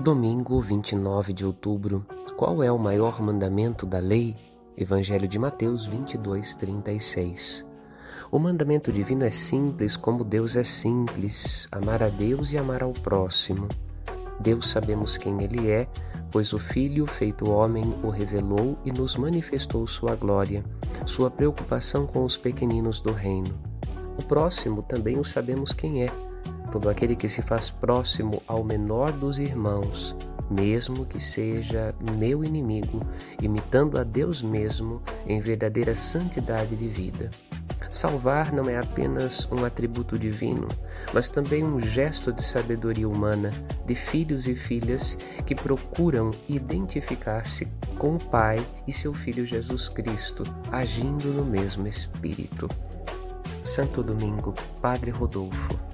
Domingo 29 de outubro. Qual é o maior mandamento da lei? Evangelho de Mateus 22, 36. O mandamento divino é simples como Deus é simples: amar a Deus e amar ao próximo. Deus sabemos quem Ele é, pois o Filho, feito homem, o revelou e nos manifestou sua glória, sua preocupação com os pequeninos do reino. O próximo também o sabemos quem é todo aquele que se faz próximo ao menor dos irmãos, mesmo que seja meu inimigo, imitando a Deus mesmo em verdadeira santidade de vida. Salvar não é apenas um atributo divino, mas também um gesto de sabedoria humana de filhos e filhas que procuram identificar-se com o Pai e seu Filho Jesus Cristo, agindo no mesmo Espírito. Santo Domingo, Padre Rodolfo.